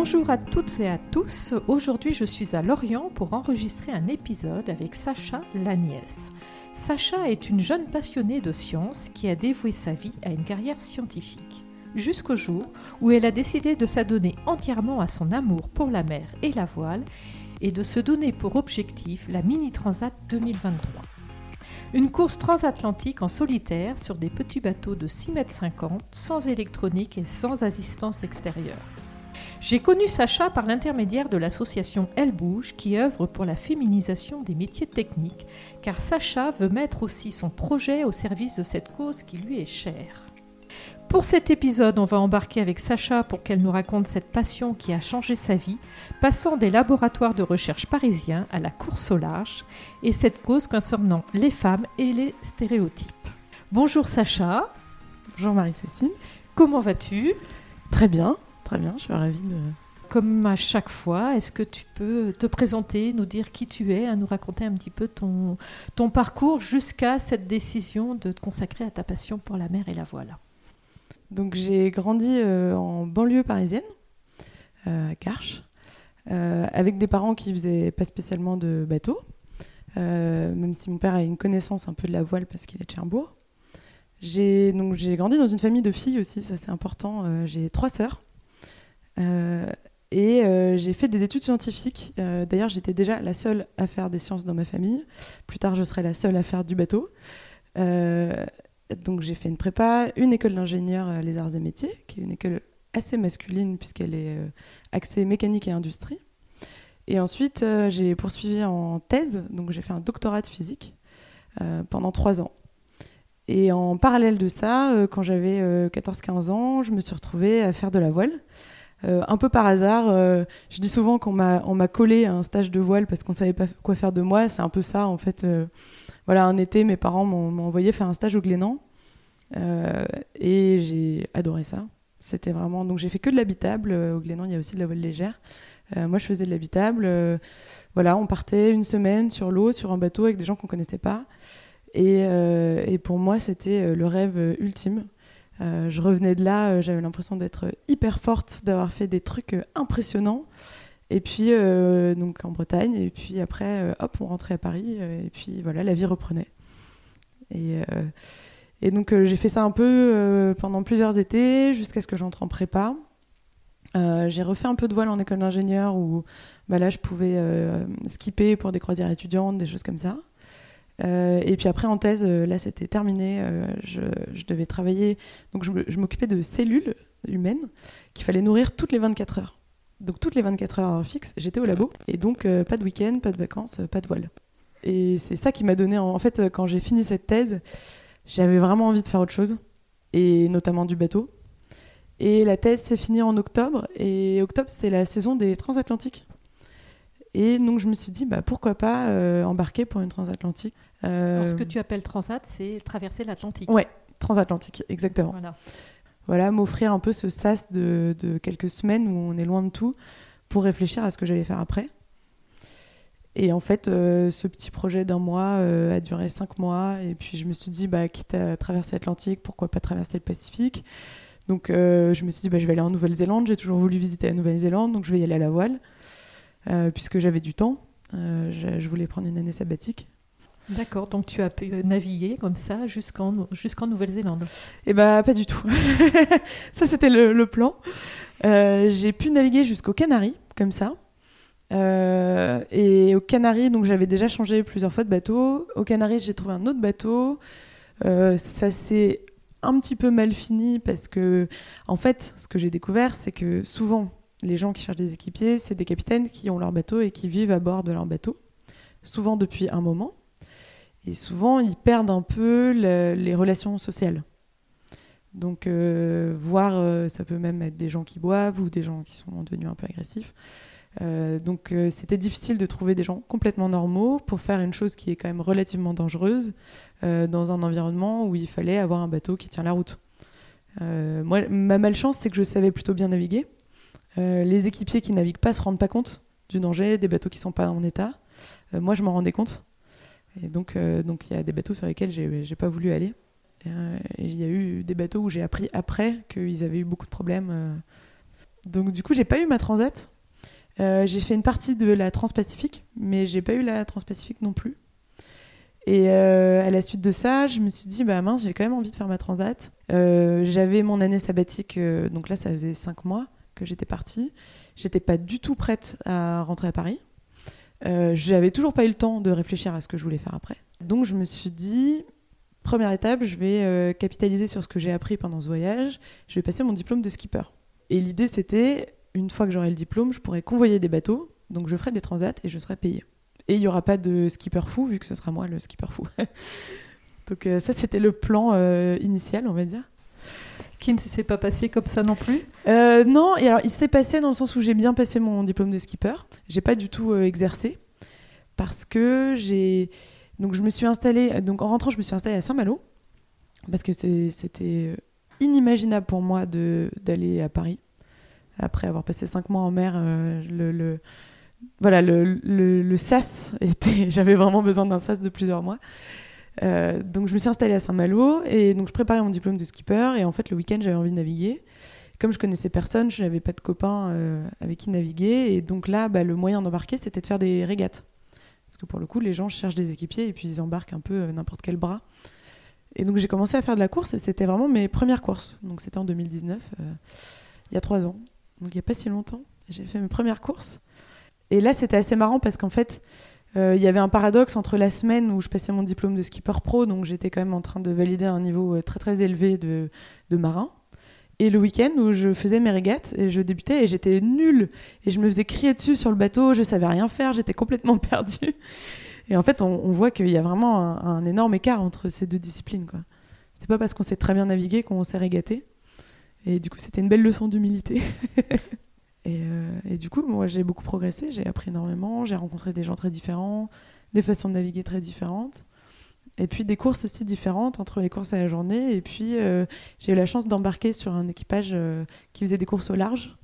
Bonjour à toutes et à tous. Aujourd'hui, je suis à Lorient pour enregistrer un épisode avec Sacha Lagnès. Sacha est une jeune passionnée de sciences qui a dévoué sa vie à une carrière scientifique. Jusqu'au jour où elle a décidé de s'adonner entièrement à son amour pour la mer et la voile et de se donner pour objectif la Mini Transat 2023. Une course transatlantique en solitaire sur des petits bateaux de 6,50 mètres sans électronique et sans assistance extérieure. J'ai connu Sacha par l'intermédiaire de l'association Elle Bouge qui œuvre pour la féminisation des métiers techniques, car Sacha veut mettre aussi son projet au service de cette cause qui lui est chère. Pour cet épisode, on va embarquer avec Sacha pour qu'elle nous raconte cette passion qui a changé sa vie, passant des laboratoires de recherche parisiens à la course au large, et cette cause concernant les femmes et les stéréotypes. Bonjour Sacha. Bonjour Marie-Cécile. Comment vas-tu? Très bien. Très bien, je suis ravie de... Comme à chaque fois, est-ce que tu peux te présenter, nous dire qui tu es, nous raconter un petit peu ton, ton parcours jusqu'à cette décision de te consacrer à ta passion pour la mer et la voile? Donc j'ai grandi euh, en banlieue parisienne, euh, à Garches, euh, avec des parents qui faisaient pas spécialement de bateau, même si mon père a une connaissance un peu de la voile parce qu'il est de Cherbourg. J'ai donc j'ai grandi dans une famille de filles aussi, ça c'est important. j'ai trois sœurs. Euh, et euh, j'ai fait des études scientifiques. Euh, d'ailleurs, j'étais déjà la seule à faire des sciences dans ma famille. Plus tard, je serai la seule à faire du bateau. donc, j'ai fait une prépa, une école d'ingénieur les arts et métiers, qui est une école assez masculine puisqu'elle est axée mécanique et industrie. Et ensuite, j'ai poursuivi en thèse, donc j'ai fait un doctorat de physique pendant trois ans. Et en parallèle de ça, quand j'avais 14-15 ans, je me suis retrouvée à faire de la voile. Euh, un peu par hasard. Euh, je dis souvent qu'on m'a, collé à un stage de voile parce qu'on savait pas quoi faire de moi. C'est un peu ça, en fait. Euh, voilà, un été, mes parents m'ont, envoyé faire un stage au Glénan. et j'ai adoré ça. C'était vraiment. Donc, j'ai fait que de l'habitable. Au Glénan, il y a aussi de la voile légère. moi, je faisais de l'habitable. voilà, on partait une semaine sur l'eau, sur un bateau avec des gens qu'on connaissait pas. Et pour moi, c'était le rêve ultime. Euh, je revenais de là, euh, j'avais l'impression d'être hyper forte, d'avoir fait des trucs euh, impressionnants. Et puis, donc en Bretagne, et puis après, hop, on rentrait à Paris, et puis voilà, la vie reprenait. Et, donc, j'ai fait ça un peu pendant plusieurs étés, jusqu'à ce que j'entre en prépa. j'ai refait un peu de voile en école d'ingénieur où bah là je pouvais skipper pour des croisières étudiantes, des choses comme ça. Euh, et puis après, en thèse, euh, là, c'était terminé. Euh, je, devais travailler. Donc, je m'occupais de cellules humaines qu'il fallait nourrir toutes les 24 heures. Donc, toutes les 24 heures fixes, j'étais au labo. Et donc, pas de week-end, pas de vacances, pas de voile. Et c'est ça qui m'a donné. En fait, quand j'ai fini cette thèse, j'avais vraiment envie de faire autre chose. Et notamment du bateau. Et la thèse s'est finie en octobre. Et octobre, c'est la saison des transatlantiques. Et donc, je me suis dit, bah, pourquoi pas embarquer pour une transatlantique ce que euh, tu appelles transat, c'est traverser l'Atlantique. Ouais, transatlantique, exactement. Voilà, voilà m'offrir un peu ce sas de, quelques semaines où on est loin de tout pour réfléchir à ce que j'allais faire après. Et en fait, euh, ce petit projet d'un mois euh, a duré cinq mois. Et puis je me suis dit, bah, quitte à traverser l'Atlantique, pourquoi pas traverser le Pacifique? Donc je me suis dit, bah, je vais aller en Nouvelle-Zélande. J'ai toujours voulu visiter la Nouvelle-Zélande, donc je vais y aller à la voile, puisque j'avais du temps. je voulais prendre une année sabbatique. D'accord, donc tu as pu naviguer comme ça jusqu'en jusqu'en Nouvelle-Zélande Eh bien, pas du tout. ça, c'était le, plan. Euh, j'ai pu naviguer jusqu'aux Canaries, comme ça. Euh, et aux Canaries, donc j'avais déjà changé plusieurs fois de bateau. Aux Canaries, j'ai trouvé un autre bateau. Euh, ça s'est un petit peu mal fini parce que, en fait, ce que j'ai découvert, c'est que souvent, les gens qui cherchent des équipiers, c'est des capitaines qui ont leur bateau et qui vivent à bord de leur bateau, souvent depuis un moment. Et souvent, ils perdent un peu les relations sociales. Donc, euh, voir, euh, ça peut même être des gens qui boivent ou des gens qui sont devenus un peu agressifs. Euh, donc, c'était difficile de trouver des gens complètement normaux pour faire une chose qui est quand même relativement dangereuse dans un environnement où il fallait avoir un bateau qui tient la route. moi, ma malchance, c'est que je savais plutôt bien naviguer. les équipiers qui naviguent pas se rendent pas compte du danger, des bateaux qui sont pas en état. moi, je m'en rendais compte. Donc, euh, donc il y a des bateaux sur lesquels j'ai pas voulu aller. Euh, il y a eu des bateaux où j'ai appris après qu'ils avaient eu beaucoup de problèmes. Euh. Donc du coup, j'ai pas eu ma transat. J'ai fait une partie de la Transpacifique, mais j'ai pas eu la Transpacifique non plus. Et à la suite de ça, je me suis dit, bah mince, j'ai quand même envie de faire ma transat. J'avais mon année sabbatique, donc là, ça faisait cinq mois que j'étais partie. J'étais pas du tout prête à rentrer à Paris. J'avais toujours pas eu le temps de réfléchir à ce que je voulais faire après. Donc je me suis dit, première étape, je vais capitaliser sur ce que j'ai appris pendant ce voyage. Je vais passer mon diplôme de skipper. Et l'idée, c'était, une fois que j'aurai le diplôme, je pourrai convoyer des bateaux, donc je ferai des transats et je serai payé. Et il n'y aura pas de skipper fou, vu que ce sera moi le skipper fou. donc euh, ça, c'était le plan euh, initial, on va dire. Qui ne s'est pas passé comme ça non plus euh, Non, alors il s'est passé dans le sens où j'ai bien passé mon diplôme de skipper. J'ai pas du tout exercé parce que j'ai donc je me suis installée donc en rentrant je me suis installée à Saint-Malo parce que c'était inimaginable pour moi d'aller à Paris. Après avoir passé cinq mois en mer, euh, le, le, voilà, le, le, sas était. J'avais vraiment besoin d'un sas de plusieurs mois. Euh, donc je me suis installée à Saint-Malo et donc je préparais mon diplôme de skipper et en fait le week-end j'avais envie de naviguer. Comme je connaissais personne, je n'avais pas de copains euh, avec qui naviguer et donc là bah, le moyen d'embarquer c'était de faire des régates. Parce que pour le coup les gens cherchent des équipiers et puis ils embarquent un peu n'importe quel bras. Et donc j'ai commencé à faire de la course et c'était vraiment mes premières courses. Donc c'était en 2019, euh, il y a trois ans. Donc il n'y a pas si longtemps. J'ai fait mes premières courses. Et là c'était assez marrant parce qu'en fait euh, il y avait un paradoxe entre la semaine où je passais mon diplôme de skipper pro, donc j'étais quand même en train de valider un niveau euh, très très élevé de, marin. Et le week-end où je faisais mes régates et je débutais et j'étais nulle et je me faisais crier dessus sur le bateau, je savais rien faire, j'étais complètement perdue. Et en fait, on, voit qu'il y a vraiment un, énorme écart entre ces deux disciplines. Quoi. C'est pas parce qu'on sait très bien naviguer qu'on sait régater. Et du coup, c'était une belle leçon d'humilité. Euh, et, du coup, moi, j'ai beaucoup progressé, j'ai appris énormément, j'ai rencontré des gens très différents, des façons de naviguer très différentes. Et puis des courses aussi différentes entre les courses à la journée. Et puis euh, j'ai eu la chance d'embarquer sur un équipage euh, qui faisait des courses au large.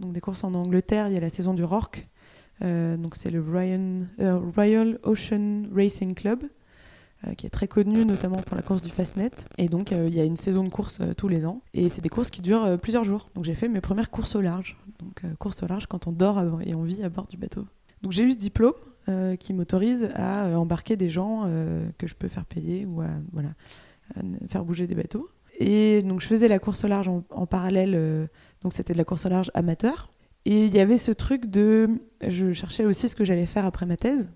Donc des courses en Angleterre, il y a la saison du Rorke, donc c'est le Royal Ocean Racing Club, qui est très connu notamment pour la course du Fastnet. Et donc il y a une saison de course tous les ans. Et c'est des courses qui durent plusieurs jours. Donc j'ai fait mes premières courses au large. Donc course au large quand on dort et on vit à bord du bateau. Donc j'ai eu ce diplôme qui m'autorise à embarquer des gens que je peux faire payer ou à voilà, faire bouger des bateaux. Et donc je faisais la course au large en parallèle. donc c'était de la course au large amateur. Et il y avait ce truc de. Je cherchais aussi ce que j'allais faire après ma thèse.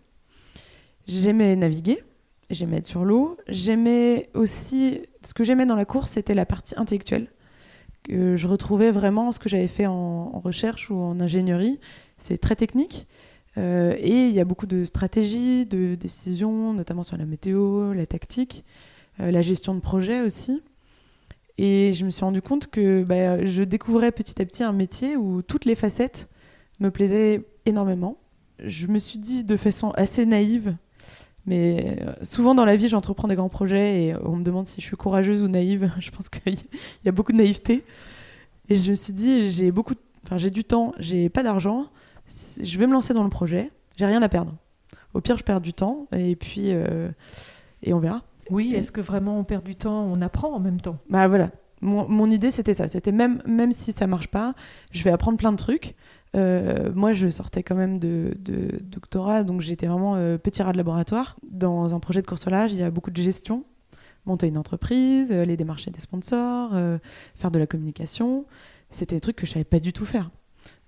J'aimais naviguer, j'aimais être sur l'eau. J'aimais aussi. Ce que j'aimais dans la course, c'était la partie intellectuelle. Que je retrouvais vraiment ce que j'avais fait en, recherche ou en ingénierie. C'est très technique. Euh, et il y a beaucoup de stratégies, de décisions, notamment sur la météo, la tactique, euh, la gestion de projet aussi. Et je me suis rendu compte que bah, je découvrais petit à petit un métier où toutes les facettes me plaisaient énormément. Je me suis dit de façon assez naïve, mais euh, souvent dans la vie j'entreprends des grands projets et on me demande si je suis courageuse ou naïve. Je pense qu'il y a beaucoup de naïveté. Et je me suis dit, j'ai beaucoup, enfin j'ai du temps, j'ai pas d'argent, je vais me lancer dans le projet, j'ai rien à perdre. Au pire, je perds du temps et puis euh, et on verra. Oui, est-ce que vraiment on perd du temps, on apprend en même temps? Bah voilà. Mon, idée c'était ça, c'était même, même si ça marche pas, je vais apprendre plein de trucs. Euh, moi, je sortais quand même de, doctorat, donc j'étais vraiment euh, petit rat de laboratoire. Dans un projet de coursolage, il y a beaucoup de gestion. Monter une entreprise, aller euh, démarcher des sponsors, faire de la communication. C'était des trucs que je savais pas du tout faire.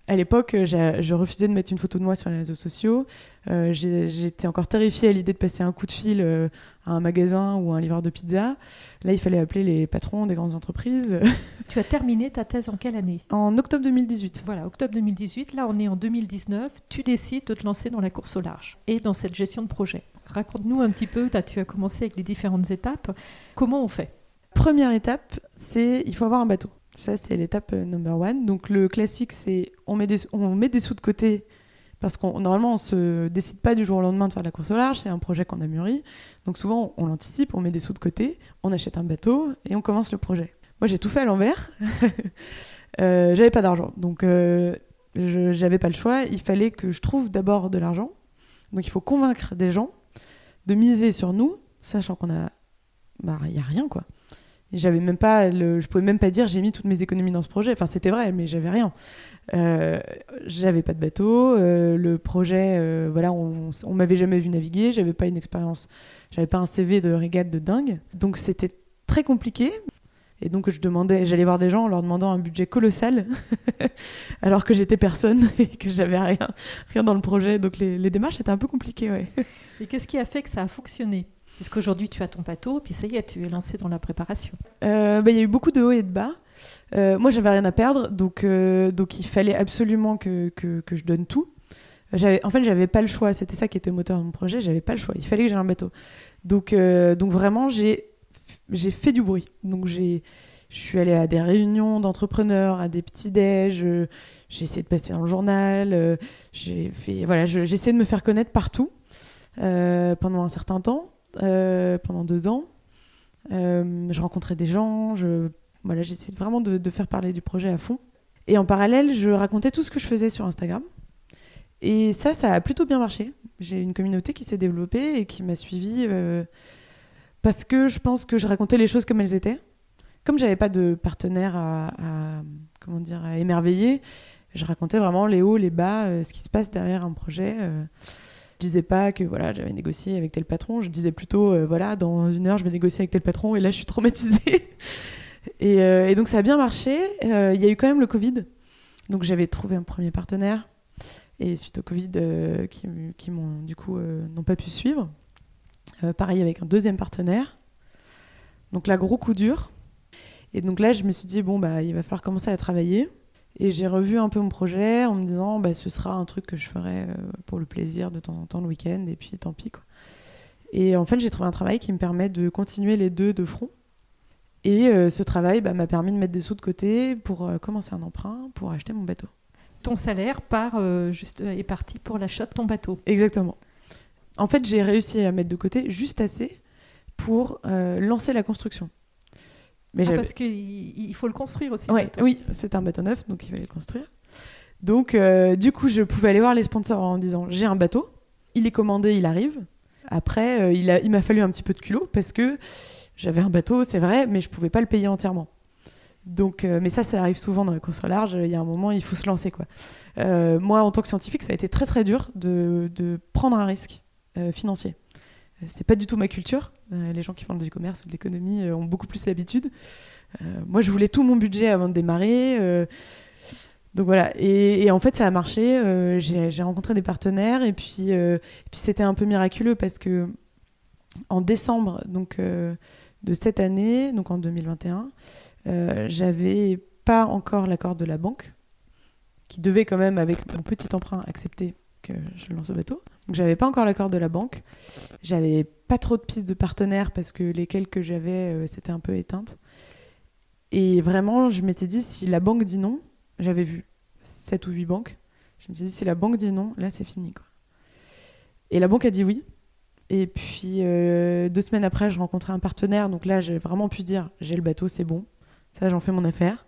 À l'époque, euh, je refusais de mettre une photo de moi sur les réseaux sociaux. Euh, j'étais encore terrifiée à l'idée de passer un coup de fil euh, à un magasin ou à un livreur de pizza. Là, il fallait appeler les patrons des grandes entreprises. Tu as terminé ta thèse en quelle année? En octobre 2018. Voilà, octobre 2018. Là, on est en 2019. Tu décides de te lancer dans la course au large et dans cette gestion de projet. Raconte-nous un petit peu, là, tu as commencé avec les différentes étapes. Comment on fait? Première étape, c'est il faut avoir un bateau. Ça, c'est l'étape euh, number one. Donc, le classique, c'est on, met des, on met des sous de côté parce qu'on normalement, on se décide pas du jour au lendemain de faire de la course au large. C'est un projet qu'on a mûri. Donc, souvent, on l'anticipe, on met des sous de côté, on achète un bateau et on commence le projet. Moi, j'ai tout fait à l'envers. euh, j'avais pas d'argent. Donc, euh, j'avais pas le choix. Il fallait que je trouve d'abord de l'argent. Donc, il faut convaincre des gens de miser sur nous, sachant qu'on a. Bah, il y a rien, quoi j'avais même pas, je pouvais même pas dire j'ai mis toutes mes économies dans ce projet. Enfin, c'était vrai, mais j'avais rien. Euh, j'avais pas de bateau. Euh, le projet, euh, voilà, on, on m'avait jamais vu naviguer. J'avais pas une expérience, j'avais pas un CV de régate de dingue. Donc c'était très compliqué. Et donc je demandais, j'allais voir des gens en leur demandant un budget colossal, alors que j'étais personne et que j'avais rien, rien dans le projet. Donc les, les démarches étaient un peu compliquées, ouais. Et qu'est-ce qui a fait que ça a fonctionné? Puisqu'aujourd'hui tu as ton bateau, puis ça y est, tu es lancé dans la préparation. Euh, bah, Il y a eu beaucoup de hauts et de bas. Euh, moi, j'avais rien à perdre, donc, euh, donc il fallait absolument que, que, je donne tout. J'avais, en fait, j'avais pas le choix. C'était ça qui était moteur de mon projet. J'avais pas le choix. Il fallait que j'ai un bateau. Donc, euh, donc vraiment, j'ai, fait du bruit. Donc je suis allée à des réunions d'entrepreneurs, à des petits déj. euh, J'ai essayé de passer dans le journal. euh, J'ai voilà, essayé de me faire connaître partout euh, pendant un certain temps, euh, pendant deux ans. Euh, je rencontrais des gens. Voilà, essayé vraiment de, faire parler du projet à fond. Et en parallèle, je racontais tout ce que je faisais sur Instagram. Et ça, ça a plutôt bien marché. J'ai une communauté qui s'est développée et qui m'a suivie euh, parce que je pense que je racontais les choses comme elles étaient. Comme j'avais pas de partenaire à, comment dire émerveiller, je racontais vraiment les hauts, les bas, ce qui se passe derrière un projet. Je disais pas que voilà j'avais négocié avec tel patron. Je disais plutôt euh, voilà dans une heure je vais négocier avec tel patron et là je suis traumatisée. et, euh, et donc ça a bien marché. Euh, Il y a eu quand même le Covid, donc j'avais trouvé un premier partenaire. Et suite au Covid, qui, m'ont du coup n'ont pas pu suivre. Pareil avec un deuxième partenaire. Donc là, gros coup dur. Et donc là, je me suis dit, bon, bah, il va falloir commencer à travailler. Et j'ai revu un peu mon projet en me disant, bah, ce sera un truc que je ferai euh, pour le plaisir de temps en temps le week-end, et puis tant pis. Quoi. Et en fait, j'ai trouvé un travail qui me permet de continuer les deux de front. Et euh, ce travail bah, m'a permis de mettre des sous de côté pour euh, commencer un emprunt, pour acheter mon bateau. Ton salaire part, euh, juste, est parti pour l'achat de ton bateau. Exactement. En fait, j'ai réussi à mettre de côté juste assez pour lancer la construction. Mais Ah, parce qu'il il faut le construire aussi. Ouais, oui, c'est un bateau neuf, donc il fallait le construire. Donc, euh, du coup, je pouvais aller voir les sponsors en disant j'ai un bateau, il est commandé, il arrive. Après, euh, il a- il m'a fallu un petit peu de culot parce que j'avais un bateau, c'est vrai, mais je pouvais pas le payer entièrement. Donc, euh, mais ça, ça arrive souvent dans la course au large. Il y a un moment, il faut se lancer, quoi. Moi, en tant que scientifique, ça a été très très dur de, de prendre un risque financier. Euh, C'est pas du tout ma culture. Euh, les gens qui font du commerce ou de l'économie euh, ont beaucoup plus l'habitude. Moi, je voulais tout mon budget avant de démarrer. donc voilà. Et, en fait, ça a marché. J'ai rencontré des partenaires et puis, puis c'était un peu miraculeux parce que en décembre donc de cette année, donc en 2021, euh, j'avais pas encore l'accord de la banque qui devait quand même avec mon petit emprunt accepter que je lance au bateau. Donc j'avais pas encore l'accord de la banque. J'avais pas trop de pistes de partenaires parce que les quelques que j'avais euh, c'était un peu éteintes. Et vraiment, je m'étais dit si la banque dit non, j'avais vu 7 ou 8 banques. Je me suis dit si la banque dit non, là c'est fini quoi. Et la banque a dit oui. Et puis euh, deux semaines après, je rencontrais un partenaire. Donc là, j'ai vraiment pu dire j'ai le bateau, c'est bon. Ça, j'en fais mon affaire.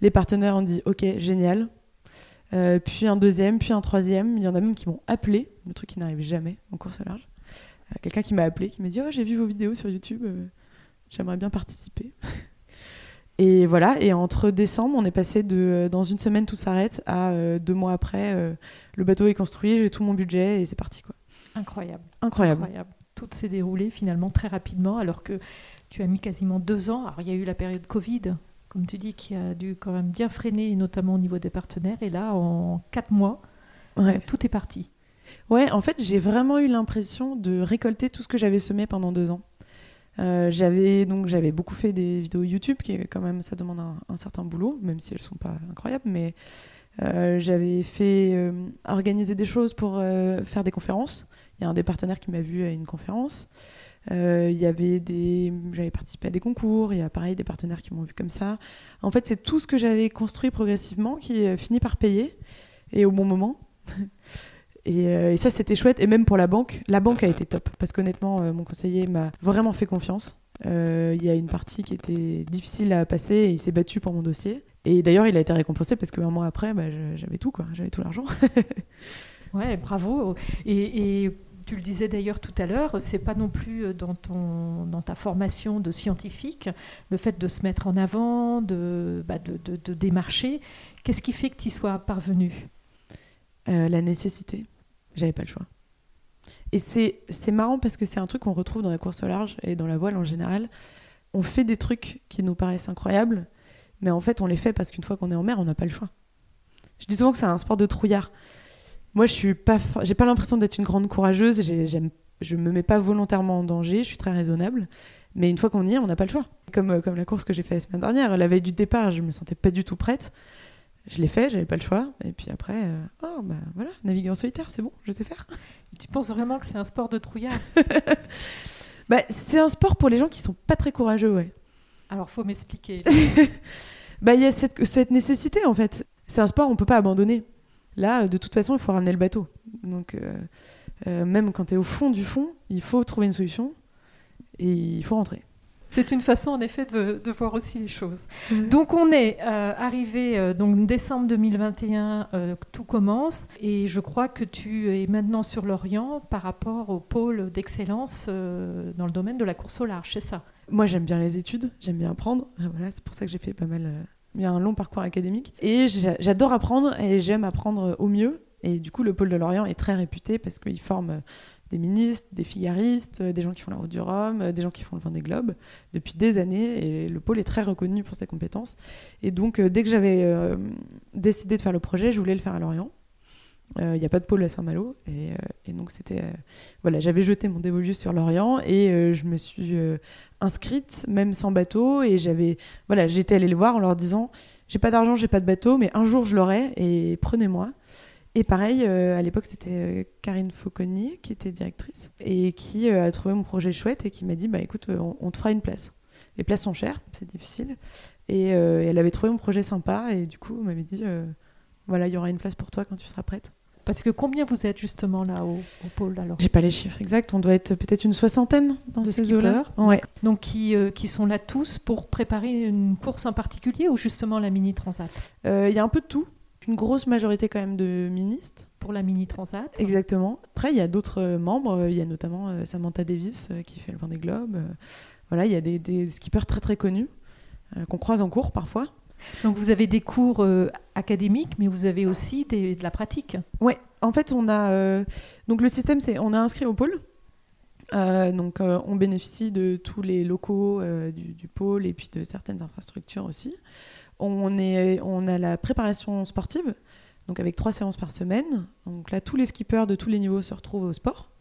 Les partenaires ont dit ok, génial. Euh, puis un deuxième, puis un troisième. Il y en a même qui m'ont appelé, le truc qui n'arrive jamais en course au large. Euh, Quelqu'un qui m'a appelé, qui m'a dit oh j'ai vu vos vidéos sur YouTube, euh, j'aimerais bien participer. et voilà. Et entre décembre, on est passé de dans une semaine tout s'arrête à deux mois après, le bateau est construit, j'ai tout mon budget et c'est parti quoi. Incroyable. Incroyable. Incroyable. Tout s'est déroulé finalement très rapidement, alors que tu as mis quasiment deux ans. Alors il y a eu la période Covid, comme tu dis, qui a dû quand même bien freiner, notamment au niveau des partenaires. Et là, en quatre mois, Ouais. tout est parti. Ouais, en fait, j'ai vraiment eu l'impression de récolter tout ce que j'avais semé pendant deux ans. Euh, j'avais donc j'avais beaucoup fait des vidéos YouTube qui quand même ça demande un, un certain boulot même si elles sont pas incroyables mais euh, j'avais fait euh, organiser des choses pour euh, faire des conférences il y a un des partenaires qui m'a vu à une conférence Euh, il y avait des j'avais participé à des concours il y a pareil des partenaires qui m'ont vu comme ça en fait c'est tout ce que j'avais construit progressivement qui euh, finit par payer et au bon moment et, euh, et ça, c'était chouette. Et même pour la banque, la banque a été top. Parce qu'honnêtement, euh, mon conseiller m'a vraiment fait confiance. Euh, Il y a une partie qui était difficile à passer et il s'est battu pour mon dossier. Et d'ailleurs, il a été récompensé parce qu'un mois après, bah, j'avais tout, quoi. J'avais tout l'argent. Ouais, bravo. Et Tu le disais d'ailleurs tout à l'heure, c'est pas non plus euh, dans, ton, dans ta formation de scientifique, le fait de se mettre en avant, de, bah, de, de, démarcher. Qu'est-ce qui fait que tu y sois parvenu? Euh, La nécessité. J'avais pas le choix. Et c'est marrant parce que c'est un truc qu'on retrouve dans la course au large et dans la voile en général. On fait des trucs qui nous paraissent incroyables, mais en fait, on les fait parce qu'une fois qu'on est en mer, on n'a pas le choix. Je dis souvent que c'est un sport de trouillard. Moi, je suis pas, j'ai pas l'impression d'être une grande courageuse. J'aime, je me mets pas volontairement en danger. Je suis très raisonnable. Mais une fois qu'on y est, on n'a pas le choix. Comme, euh, comme la course que j'ai faite la semaine dernière, la veille du départ, je me sentais pas du tout prête. Je l'ai fait, j'avais pas le choix. Et puis après, euh, oh bah voilà, naviguer en solitaire, c'est bon, je sais faire. Tu penses vraiment que c'est un sport de trouillard? Bah, C'est un sport pour les gens qui sont pas très courageux, ouais. Alors faut m'expliquer. bah il y a cette, cette nécessité en fait. C'est un sport, on peut pas abandonner. Là, de toute façon, il faut ramener le bateau. Donc, euh, euh, même quand tu es au fond du fond, il faut trouver une solution et il faut rentrer. C'est une façon, en effet, de, voir aussi les choses. Donc, on est euh, arrivé, donc décembre 2021, tout commence, et je crois que tu es maintenant sur l'Orient par rapport au pôle d'excellence dans le domaine de la course au large, c'est ça? Moi, j'aime bien les études, j'aime bien apprendre. Voilà, c'est pour ça que j'ai fait pas mal il y a un long parcours académique. Et j'adore apprendre et j'aime apprendre au mieux. Et du coup, le pôle de Lorient est très réputé parce qu'il forme euh, des ministres, des figaristes, euh, des gens qui font la route du Rhum, euh, des gens qui font le vent des globes depuis des années. Et le pôle est très reconnu pour ses compétences. Et donc, dès que j'avais décidé de faire le projet, je voulais le faire à Lorient. Il n'y a pas de pôle à Saint-Malo. Et, donc, c'était. voilà, j'avais jeté mon dévolu sur Lorient et je me suis inscrite, même sans bateau. Et j'avais, voilà, j'étais allée les voir en leur disant J'ai pas d'argent, j'ai pas de bateau, mais un jour je l'aurai et prenez-moi. Et pareil, euh, à l'époque, c'était euh, Karine Fauconnier qui était directrice et qui euh, a trouvé mon projet chouette et qui m'a dit Bah écoute, on, te fera une place. Les places sont chères, c'est difficile. Et, elle avait trouvé mon projet sympa et du coup, on m'avait dit Voilà, il y aura une place pour toi quand tu seras prête. Parce que combien vous êtes justement là au, pôle alors J'ai pas les chiffres exacts, on doit être peut-être une soixantaine dans ces eaux-là. Ouais. Donc qui, euh, qui sont là tous pour préparer une course en particulier ou justement la mini transat euh, Il y a un peu de tout, une grosse majorité quand même de ministres. Pour la mini transat Exactement. Après il y a d'autres euh, membres, il y a notamment Samantha Davis qui fait le Vendée Globe. voilà, il y a des, des skippers très très connus qu'on croise en cours parfois. Donc vous avez des cours euh, académiques, mais vous avez aussi de la pratique. Oui, en fait, on a euh, donc le système, c'est on a inscrit au pôle. Euh, donc on bénéficie de tous les locaux du, pôle et puis de certaines infrastructures aussi. On, est, on a la préparation sportive, donc avec trois séances par semaine. Donc là, tous les skippers de tous les niveaux se retrouvent au sport.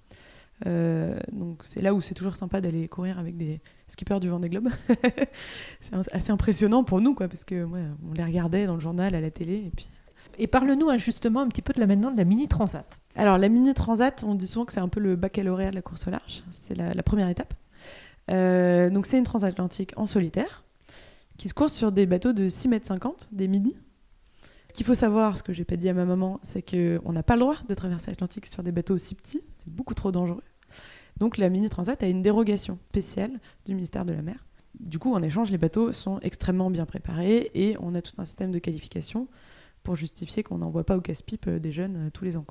Euh, donc c'est là où c'est toujours sympa d'aller courir avec des skippers du Vendée Globe. c'est assez impressionnant pour nous, quoi, parce que on les regardait dans le journal, à la télé, et puis. Et parle-nous hein, justement un petit peu de la maintenant de la mini transat. Alors la mini transat, on dit souvent que c'est un peu le baccalauréat de la course au large. C'est la, première étape. Euh, donc c'est une transatlantique en solitaire qui se course sur des bateaux de 6 mètres 50, des midi. Ce qu'il faut savoir, ce que j'ai pas dit à ma maman, c'est qu'on n'a pas le droit de traverser l'Atlantique sur des bateaux aussi petits. C'est beaucoup trop dangereux. Donc la Mini Transat a une dérogation spéciale du ministère de la Mer. Du coup, en échange, les bateaux sont extrêmement bien préparés et on a tout un système de qualification pour justifier qu'on n'envoie pas au casse-pipe euh, des jeunes euh, tous les ans.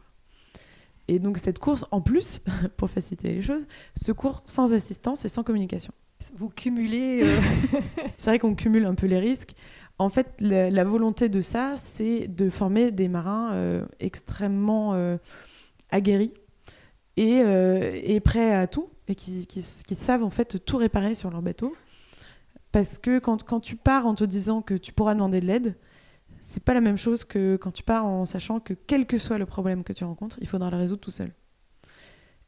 Et donc cette course, en plus, pour faciliter les choses, se court sans assistance et sans communication. Vous cumulez... Euh, c'est vrai qu'on cumule un peu les risques. En fait, la, volonté de ça, c'est de former des marins extrêmement aguerris euh, et, prêts à tout et qui, savent en fait tout réparer sur leur bateau. Parce que quand, quand tu pars en te disant que tu pourras demander de l'aide, c'est pas la même chose que quand tu pars en sachant que quel que soit le problème que tu rencontres, il faudra le résoudre tout seul.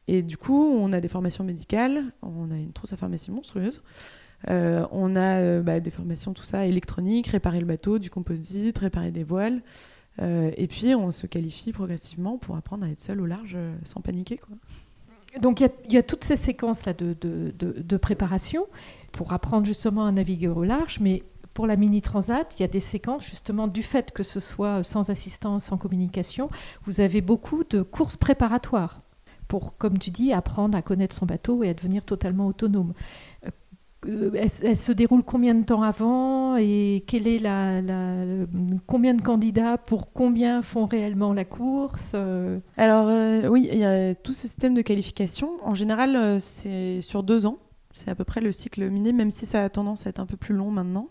Et du coup, on a des formations médicales, on a une trousse à pharmacie monstrueuse, euh, on a euh, bah, des formations, tout ça, électronique, réparer le bateau, du composite, réparer des voiles. Euh, et puis, on se qualifie progressivement pour apprendre à être seul au large sans paniquer. Quoi. Donc, il y, a toutes ces séquences-là de, de, de, préparation pour apprendre justement à naviguer au large, mais pour la mini transat, il y a des séquences justement du fait que ce soit sans assistance, sans communication, vous avez beaucoup de courses préparatoires pour, comme tu dis, apprendre à connaître son bateau et à devenir totalement autonome. Euh, elle, se déroule combien de temps avant et combien de candidats pour combien font réellement la course euh? Alors oui, il y a tout ce système de qualification. En général, c'est sur deux ans. C'est à peu près le cycle minime, même si ça a tendance à être un peu plus long maintenant.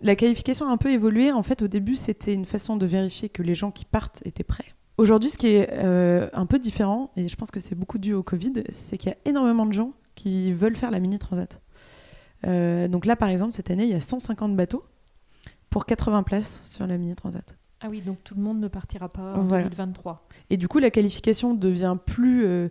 La qualification a un peu évolué. En fait, au début, c'était une façon de vérifier que les gens qui partent étaient prêts. Aujourd'hui, ce qui est un peu différent, et je pense que c'est beaucoup dû au Covid, c'est qu'il y a énormément de gens qui veulent faire la mini transat. Donc là, par exemple, cette année, il y a 150 bateaux pour 80 places sur la Mini Transat. Ah oui, donc tout le monde ne partira pas en 2023. Et du coup, la qualification devient plus euh,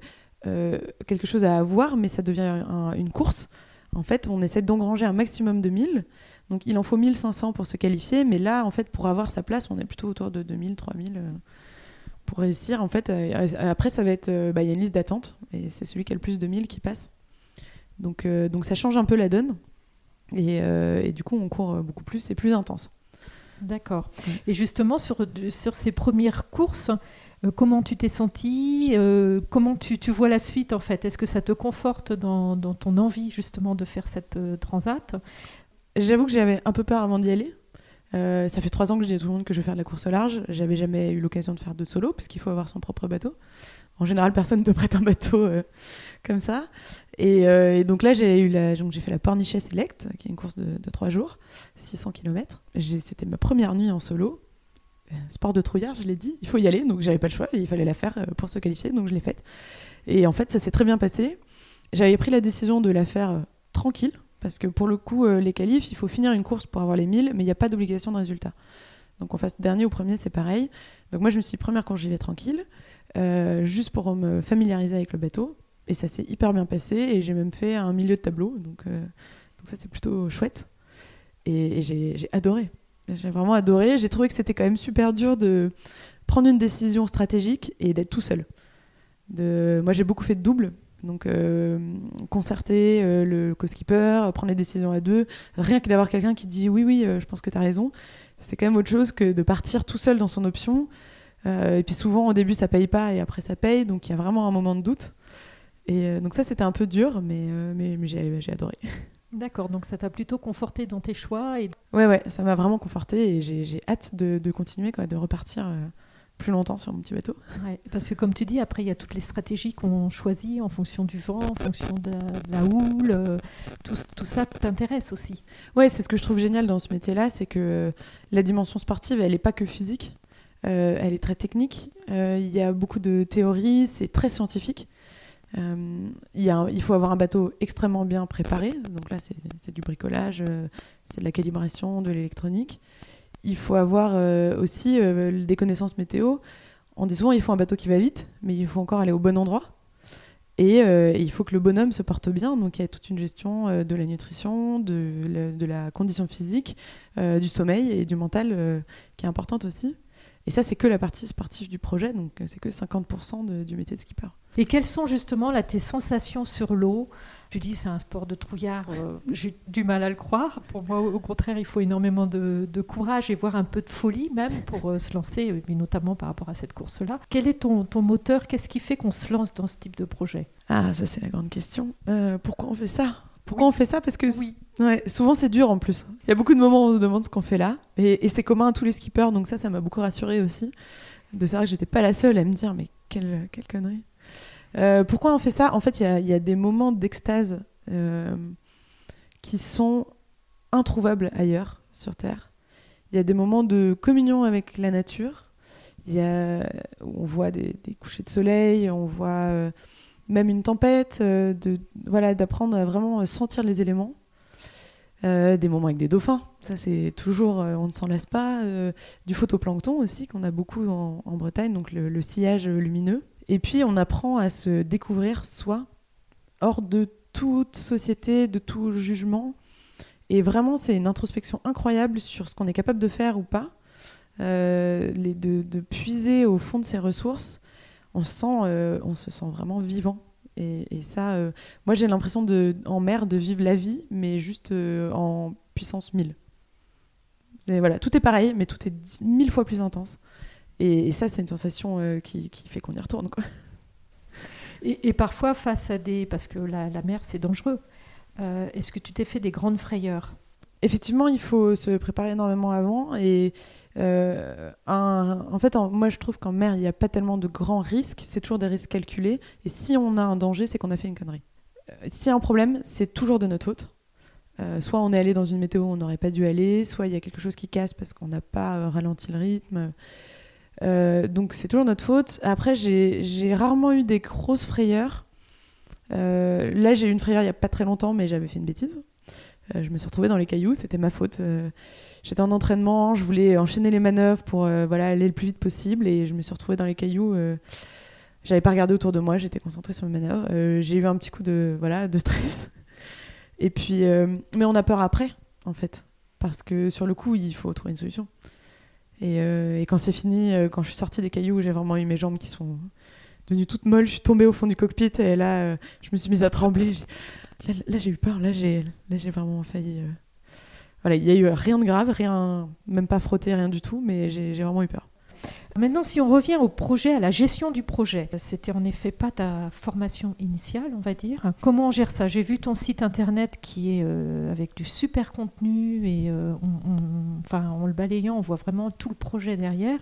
euh, quelque chose à avoir, mais ça devient une course. En fait, on essaie d'engranger un maximum de 1000. Donc il en faut 1500 pour se qualifier, mais là, en fait, pour avoir sa place, on est plutôt autour de 2000, 3000 euh, pour réussir. En fait, après, ça va être, bah, il y a une liste d'attente, et c'est celui qui a le plus de 1000 qui passe. Donc, donc ça change un peu la donne. Et, et, du coup, on court beaucoup plus, c'est plus intense. D'accord. Et justement, sur, sur ces premières courses, euh, comment tu t'es senti euh, Comment tu, tu, vois la suite en fait? Est-ce que ça te conforte dans, dans, ton envie justement de faire cette euh, transat? J'avoue que j'avais un peu peur avant d'y aller. ça fait trois ans que je dis à tout le monde que je vais faire de la course au large. J'avais jamais eu l'occasion de faire de solo, puisqu'il faut avoir son propre bateau. En général, personne ne te prête un bateau comme ça. Euh, et, donc là, j'ai eu la, donc j'ai fait la Pornichet Select, qui est une course de, 3 jours, 600 km. C'était ma première nuit en solo. Euh, sport de trouillard, je l'ai dit, il faut y aller, donc j'avais pas le choix, il fallait la faire euh, pour se qualifier, donc je l'ai faite. Et en fait, ça s'est très bien passé. J'avais pris la décision de la faire tranquille, parce que pour le coup, les qualifs, il faut finir une course pour avoir les 1000, mais il n'y a pas d'obligation de résultat. Donc on fasse dernier ou premier, c'est pareil. Donc moi, je me suis première course, j'y vais tranquille, juste pour me familiariser avec le bateau. Et ça s'est hyper bien passé et j'ai même fait un milieu de tableau. Donc, euh, donc ça, c'est plutôt chouette. Et, j'ai adoré. J'ai vraiment adoré. J'ai trouvé que c'était quand même super dur de prendre une décision stratégique et d'être tout seul. De... Moi, j'ai beaucoup fait de double. Donc, euh, concerter euh, le co-skipper, prendre les décisions à deux. Rien que d'avoir quelqu'un qui dit oui, oui, je pense que tu as raison. C'est quand même autre chose que de partir tout seul dans son option. et puis souvent, au début, ça paye pas et après, ça paye. Donc, il y a vraiment un moment de doute. Et euh, donc ça, c'était un peu dur, mais, euh, mais, j'ai adoré. D'accord, donc ça t'a plutôt conforté dans tes choix et... Ouais, ouais, ça m'a vraiment conforté et j'ai hâte de, de, continuer, quoi, de repartir euh, plus longtemps sur mon petit bateau. Ouais, parce que comme tu dis, après, il y a toutes les stratégies qu'on choisit en fonction du vent, en fonction de, la houle, tout, tout, ça t'intéresse aussi. Ouais, c'est ce que je trouve génial dans ce métier-là, c'est que la dimension sportive, elle n'est pas que physique, elle est très technique, il y a beaucoup de théories, c'est très scientifique. Euh, il, faut avoir un bateau extrêmement bien préparé. Donc là, c'est du bricolage, euh, c'est de la calibration, de l'électronique. Il faut avoir euh, aussi des connaissances météo. On dit souvent il faut un bateau qui va vite, mais il faut encore aller au bon endroit. Et, il faut que le bonhomme se porte bien. Donc il y a toute une gestion de la nutrition, de de la condition physique, du sommeil et du mental qui est importante aussi. Et ça, c'est que la partie sportive du projet, donc euh, c'est que 50% du métier de skipper. Et quelles sont justement là, tes sensations sur l'eau? Tu dis c'est un sport de trouillard, euh, j'ai du mal à le croire. Pour moi, au contraire, il faut énormément de, courage et voire un peu de folie même pour euh, se lancer, mais notamment par rapport à cette course-là. Quel est ton, ton moteur? Qu'est-ce qui fait qu'on se lance dans ce type de projet? Ah, ça c'est la grande question. pourquoi on fait ça? Pourquoi on fait ça? Parce que ouais, souvent c'est dur en plus. Il y a beaucoup de moments où on se demande ce qu'on fait là. Et, c'est commun à tous les skippers, donc ça, ça m'a beaucoup rassuré aussi. De savoir que j'étais pas la seule à me dire, mais quelle, quelle connerie. Euh, pourquoi on fait ça? En fait, il y, a des moments d'extase euh, qui sont introuvables ailleurs sur Terre. Il y a des moments de communion avec la nature. Il y a, on voit des, couchers de soleil, on voit euh, même une tempête, euh, de, voilà, d'apprendre à vraiment sentir les éléments. Euh, des moments avec des dauphins, ça c'est toujours, euh, on ne s'en lasse pas. du photoplancton aussi, qu'on a beaucoup en, Bretagne, donc le, sillage lumineux. Et puis on apprend à se découvrir soi, hors de toute société, de tout jugement. Et vraiment, c'est une introspection incroyable sur ce qu'on est capable de faire ou pas. De, de, puiser au fond de ses ressources euh, on se sent vraiment vivant. Et, ça, euh, moi j'ai l'impression en mer de vivre la vie, mais juste euh, en puissance 1000. voilà, tout est pareil, mais tout est mille fois plus intense. Et, ça, c'est une sensation qui, fait qu'on y retourne. Et, parfois, face à des. Parce que la, mer, c'est dangereux. Est-ce que tu t'es fait des grandes frayeurs? Effectivement, il faut se préparer énormément avant. Et euh, en fait, moi, je trouve qu'en mer, il n'y a pas tellement de grands risques. C'est toujours des risques calculés. Et si on a un danger, c'est qu'on a fait une connerie. Euh, s'il y a un problème, c'est toujours de notre faute. Euh, soit on est allé dans une météo où on n'aurait pas dû aller, soit il y a quelque chose qui casse parce qu'on n'a pas ralenti le rythme. donc c'est toujours notre faute. Après, j'ai rarement eu des grosses frayeurs. là, j'ai eu une frayeur il n'y a pas très longtemps, mais j'avais fait une bêtise. Euh, je me suis retrouvée dans les cailloux, c'était ma faute. Euh, j'étais en entraînement, je voulais enchaîner les manœuvres pour euh, voilà, aller le plus vite possible et je me suis retrouvée dans les cailloux. J'avais pas regardé autour de moi, j'étais concentrée sur mes manœuvres. j'ai eu un petit coup de, voilà, de stress. Et puis, mais on a peur après, en fait. Parce que sur le coup, il faut trouver une solution. Et, et quand c'est fini, quand je suis sortie des cailloux, j'ai vraiment eu mes jambes qui sont devenues toutes molles. Je suis tombée au fond du cockpit et là, je me suis mise à trembler. Là, j'ai eu peur, là j'ai vraiment failli. Euh, voilà, il n'y a eu rien de grave, rien, même pas frotté, rien du tout, mais j'ai vraiment eu peur. Maintenant, si on revient au projet, à la gestion du projet, c'était en effet pas ta formation initiale, on va dire. Comment on gère ça? J'ai vu ton site internet qui est euh, avec du super contenu et euh, enfin, en le balayant, on voit vraiment tout le projet derrière.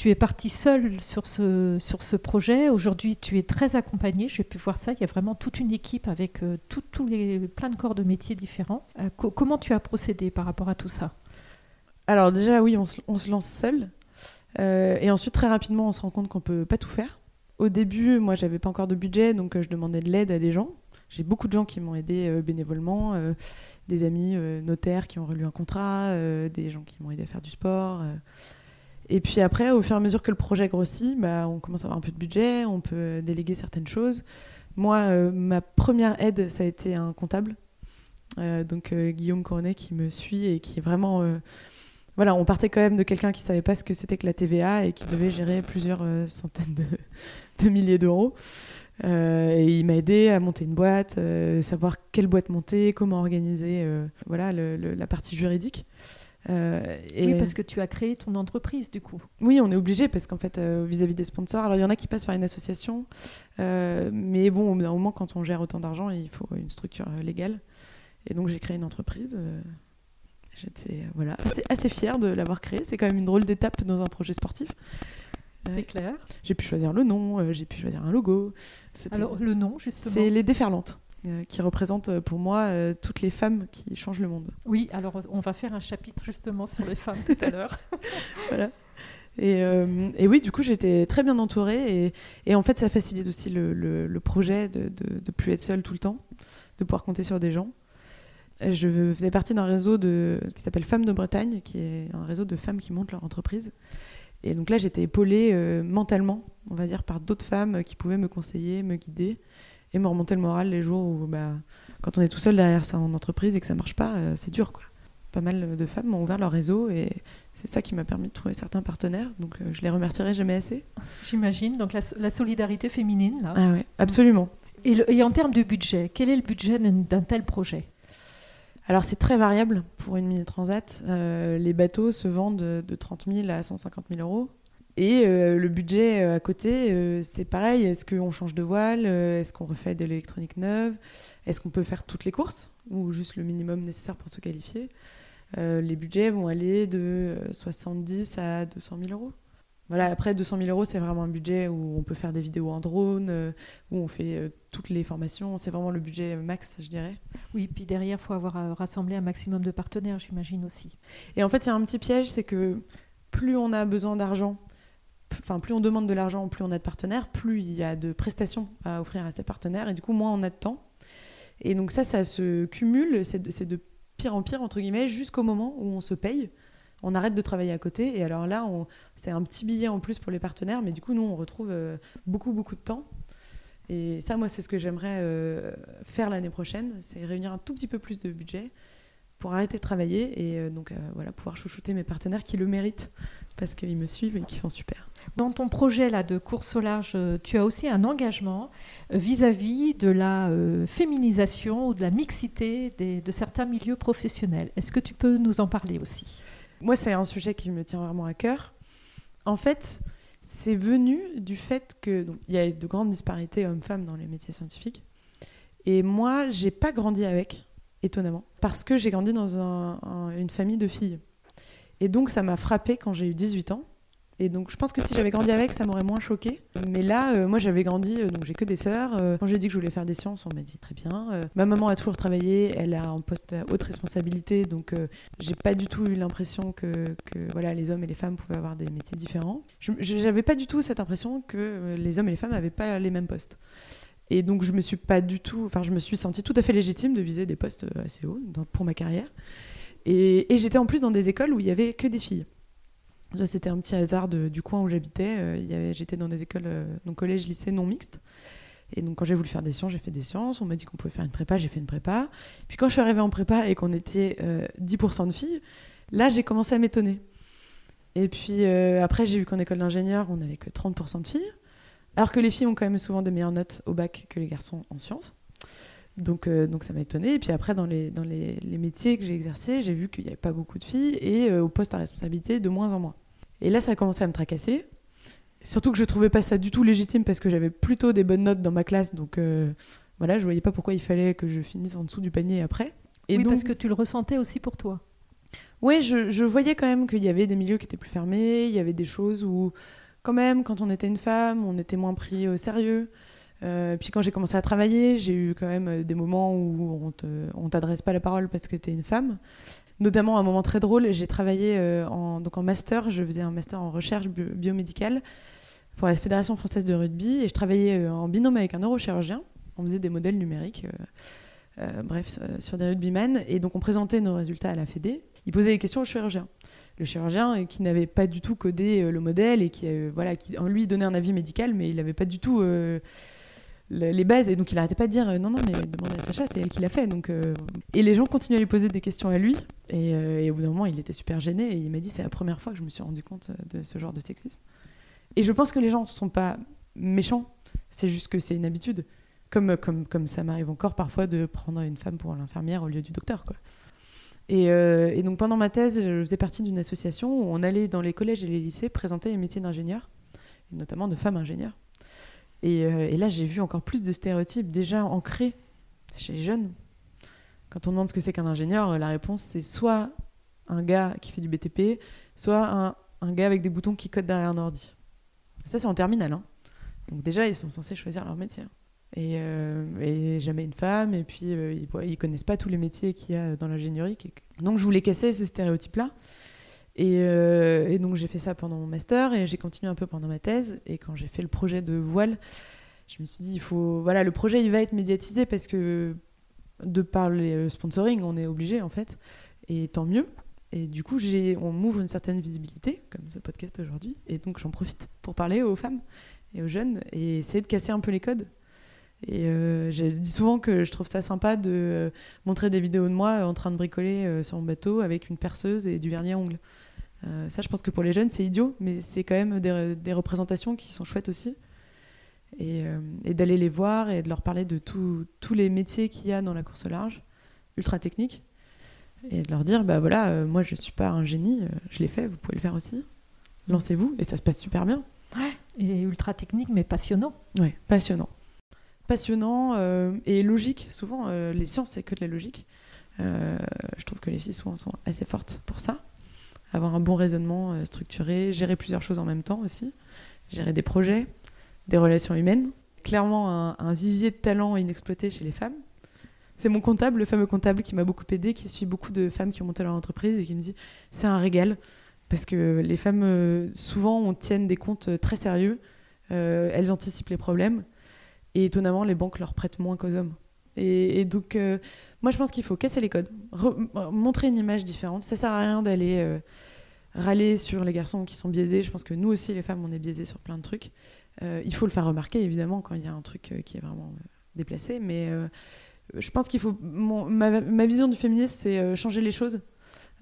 Tu es parti seul sur ce, sur ce projet. Aujourd'hui, tu es très accompagné. J'ai pu voir ça. Il y a vraiment toute une équipe avec euh, les, plein de corps de métiers différents. Euh, comment tu as procédé par rapport à tout ça? Alors déjà, oui, on se, lance seul. Euh, et ensuite, très rapidement, on se rend compte qu'on peut pas tout faire. Au début, moi, j'avais pas encore de budget, donc je demandais de l'aide à des gens. J'ai beaucoup de gens qui m'ont aidé bénévolement, des amis notaires qui ont relu un contrat, des gens qui m'ont aidé à faire du sport. Et puis après, au fur et à mesure que le projet grossit, bah, on commence à avoir un peu de budget, on peut déléguer certaines choses. Moi, euh, ma première aide, ça a été un comptable. Euh, donc euh, Guillaume Coronet qui me suit et qui est vraiment... voilà, on partait quand même de quelqu'un qui savait pas ce que c'était que la TVA et qui devait gérer plusieurs centaines de, milliers d'euros. et il m'a aidé à monter une boîte, savoir quelle boîte monter, comment organiser voilà, la partie juridique. Euh, oui, parce que tu as créé ton entreprise du coup. Oui, on est obligé parce qu'en fait, euh, vis-à-vis des sponsors, alors il y en a qui passent par une association, euh, mais bon, au bout d'un moment, quand on gère autant d'argent, il faut une structure légale. Et donc j'ai créé une entreprise. J'étais voilà, assez, assez fière de l'avoir créée. C'est quand même une drôle d'étape dans un projet sportif. C'est clair. J'ai pu choisir le nom, j'ai pu choisir un logo. Alors le nom, justement C'est les déferlantes. Euh, qui représente euh, pour moi euh, toutes les femmes qui changent le monde. Oui, alors on va faire un chapitre justement sur les femmes tout à l'heure. voilà. Et, et, oui, du coup, j'étais très bien entourée. Et, et, en fait, ça facilite aussi le, le, projet de ne plus être seule tout le temps, de pouvoir compter sur des gens. Je faisais partie d'un réseau de, qui s'appelle Femmes de Bretagne, qui est un réseau de femmes qui montent leur entreprise. Et donc là, j'étais épaulée mentalement, on va dire, par d'autres femmes qui pouvaient me conseiller, me guider et me remonter le moral les jours où, bah, quand on est tout seul derrière son entreprise et que ça marche pas, euh, c'est dur, quoi. Pas mal de femmes m'ont ouvert leur réseau et c'est ça qui m'a permis de trouver certains partenaires. Donc euh, je les remercierai jamais assez. J'imagine. Donc la, solidarité féminine, là. Ah oui, absolument. Et, et en termes de budget, quel est le budget d'un tel projet? Alors c'est très variable pour une mini transat. Euh, les bateaux se vendent de 30 000 à 150 000 euros. Et euh, le budget euh, à côté, euh, c'est pareil. Est-ce qu'on change de voile Est-ce qu'on refait de l'électronique neuve Est-ce qu'on peut faire toutes les courses ou juste le minimum nécessaire pour se qualifier Les budgets vont aller de 70 à 200 000 euros. Voilà, après 200 000 euros, c'est vraiment un budget où on peut faire des vidéos en drone, où on fait toutes les formations. C'est vraiment le budget max, je dirais. Oui, puis derrière, il faut avoir rassemblé un maximum de partenaires, j'imagine aussi. Et en fait, il y a un petit piège, c'est que plus on a besoin d'argent enfin plus on demande de l'argent, plus on a de partenaires, plus il y a de prestations à offrir à ses partenaires, et du coup moins on a de temps. Et donc ça, ça se cumule, c'est de, pire en pire entre guillemets, jusqu'au moment où on se paye, on arrête de travailler à côté, et alors là, c'est un petit billet en plus pour les partenaires, mais du coup nous on retrouve euh, beaucoup beaucoup de temps. Et ça, moi, c'est ce que j'aimerais euh, faire l'année prochaine, c'est réunir un tout petit peu plus de budget pour arrêter de travailler et euh, donc voilà pouvoir chouchouter mes partenaires qui le méritent parce qu'ils me suivent et qui sont super. Dans ton projet là de course au large, euh, tu as aussi un engagement euh, vis-à-vis de la euh, féminisation ou de la mixité de certains milieux professionnels. Est-ce que tu peux nous en parler aussi? Moi, c'est un sujet qui me tient vraiment à cœur. En fait, c'est venu du fait que il y a de grandes disparités hommes-femmes dans les métiers scientifiques. Et moi, j'ai pas grandi avec. étonnamment, parce que j'ai grandi dans une famille de filles. Et donc ça m'a frappé quand j'ai eu 18 ans. Et donc je pense que si j'avais grandi avec, ça m'aurait moins choqué. Mais là, euh, moi j'avais grandi, euh, donc j'ai que des sœurs. Euh, quand j'ai dit que je voulais faire des sciences, on m'a dit très bien. ma maman a toujours travaillé, elle a un poste à haute responsabilité, donc j'ai pas du tout eu l'impression que, voilà, les hommes et les femmes pouvaient avoir des métiers différents. Je n'avais pas du tout cette impression que les hommes et les femmes n'avaient pas les mêmes postes. Et donc je me suis pas du tout, enfin je me suis sentie tout à fait légitime de viser des postes assez hauts pour ma carrière. Et, et j'étais en plus dans des écoles où il y avait que des filles. C'était un petit hasard du coin où j'habitais. Euh, j'étais dans des écoles, euh, donc collège, lycée non mixte. Et donc quand j'ai voulu faire des sciences, j'ai fait des sciences. On m'a dit qu'on pouvait faire une prépa, j'ai fait une prépa. Puis quand je suis arrivée en prépa et qu'on était 10% euh, de filles, là j'ai commencé à m'étonner. Et puis après j'ai vu qu'en école d'ingénieur, on n'avait que 30% de filles. Alors que les filles ont quand même souvent des meilleures notes au bac que les garçons en sciences. Donc, donc ça m'a étonnée. Et puis après, dans les, dans les, les métiers que j'ai exercés, j'ai vu qu'il n'y avait pas beaucoup de filles et au poste à responsabilité, de moins en moins. Et là, ça a commencé à me tracasser. Surtout que je trouvais pas ça du tout légitime parce que j'avais plutôt des bonnes notes dans ma classe. Donc euh, voilà, je voyais pas pourquoi il fallait que je finisse en dessous du panier après. Et oui, parce que tu le ressentais aussi pour toi. Oui, je, je, voyais quand même qu'il y avait des milieux qui étaient plus fermés. Il y avait des choses où, quand même, quand on était une femme, on était moins pris au sérieux. Euh, puis quand j'ai commencé à travailler, j'ai eu quand même des moments où on t'adresse pas la parole parce que tu es une femme notamment un moment très drôle. J'ai travaillé euh, en, donc en master, je faisais un master en recherche biomédicale pour la Fédération française de rugby et je travaillais euh, en binôme avec un neurochirurgien. On faisait des modèles numériques, euh, bref, sur des rugbymen. Et donc on présentait nos résultats à la Fédé. Il posait des questions au chirurgien. Le chirurgien qui n'avait pas du tout codé le modèle et qui, voilà, qui en lui donnait un avis médical, mais il n'avait pas du tout les bases. Et donc il arrêtait pas de dire euh, non, non, mais demandez à Sacha, c'est elle qui l'a fait. Donc, euh, Et les gens continuaient à lui poser des questions à lui. Euh, et, au bout d'un moment, il était super gêné. Et il m'a dit c'est la première fois que je me suis rendu compte de ce genre de sexisme. Et je pense que les gens ne sont pas méchants, c'est juste que c'est une habitude. Comme, comme, comme ça m'arrive encore parfois de prendre une femme pour l'infirmière au lieu du docteur. Quoi. Et, et, donc pendant ma thèse, je faisais partie d'une association où on allait dans les collèges et les lycées présenter les métiers d'ingénieur, notamment de femmes ingénieurs. Euh, et, là, j'ai vu encore plus de stéréotypes déjà ancrés chez les jeunes. Quand on demande ce que c'est qu'un ingénieur, la réponse c'est soit un gars qui fait du BTP, soit un, gars avec des boutons qui codent derrière un ordi. Ça, c'est en terminale. Hein. Donc déjà, ils sont censés choisir leur métier. Et, euh, jamais une femme, et puis euh, ils, ils connaissent pas tous les métiers qu'il y a dans l'ingénierie. Donc je voulais casser ces stéréotypes-là. Euh, et, donc j'ai fait ça pendant mon master et j'ai continué un peu pendant ma thèse. Et quand j'ai fait le projet de voile, je me suis dit, il faut, voilà, le projet il va être médiatisé parce que de par le sponsoring, on est obligé en fait, et tant mieux. Et du coup, on m'ouvre une certaine visibilité, comme ce podcast aujourd'hui, et donc j'en profite pour parler aux femmes et aux jeunes et essayer de casser un peu les codes. Et euh, je dis souvent que je trouve ça sympa de montrer des vidéos de moi en train de bricoler sur mon bateau avec une perceuse et du vernis à ongles. Euh, ça, je pense que pour les jeunes, c'est idiot, mais c'est quand même des, représentations qui sont chouettes aussi. Euh, et, d'aller les voir et de leur parler de tous les métiers qu'il y a dans la course au large, ultra technique, et de leur dire bah voilà, euh, moi je suis pas un génie, je l'ai fait, vous pouvez le faire aussi. Lancez-vous, et ça se passe super bien. Ouais, et ultra technique, mais passionnant. Ouais, passionnant. Passionnant et logique. Souvent, les sciences, c'est que de la logique. je trouve que les filles souvent sont assez fortes pour ça avoir un bon raisonnement euh, structuré, gérer plusieurs choses en même temps aussi, gérer des projets, des relations humaines. Clairement, un, vivier de talent inexploité chez les femmes. C'est mon comptable, le fameux comptable qui m'a beaucoup aidé, qui suit beaucoup de femmes qui ont monté leur entreprise et qui me dit c'est un régal parce que les femmes euh, souvent on tiennent des comptes euh, très sérieux, elles anticipent les problèmes et étonnamment les banques leur prêtent moins qu'aux hommes. Et, donc, euh, moi, je pense qu'il faut casser les codes, montrer une image différente. Ça sert à rien d'aller euh, râler sur les garçons qui sont biaisés. Je pense que nous aussi, les femmes, on est biaisés sur plein de trucs. Euh, il faut le faire remarquer, évidemment, quand il y a un truc qui est vraiment déplacé. Mais je pense qu'il faut. ma, ma, vision du féminisme, c'est changer les choses.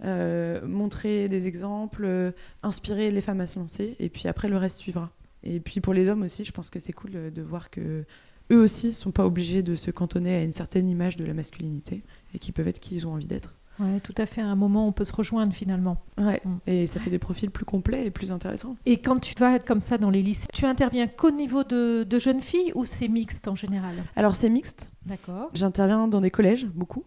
montrer des exemples, inspirer les femmes à se lancer, et puis après le reste suivra. Et puis pour les hommes aussi, je pense que c'est cool de voir que eux aussi sont pas obligés de se cantonner à une certaine image de la masculinité et qui peuvent être qui ils ont envie d'être. Ouais, tout à fait. À un moment, on peut se rejoindre finalement. Ouais. Mm. Et ça fait des profils plus complets et plus intéressants. Et quand tu vas être comme ça dans les lycées, tu interviens qu'au niveau de, jeunes filles ou c'est mixte en général? Alors c'est mixte. D'accord. J'interviens dans des collèges beaucoup.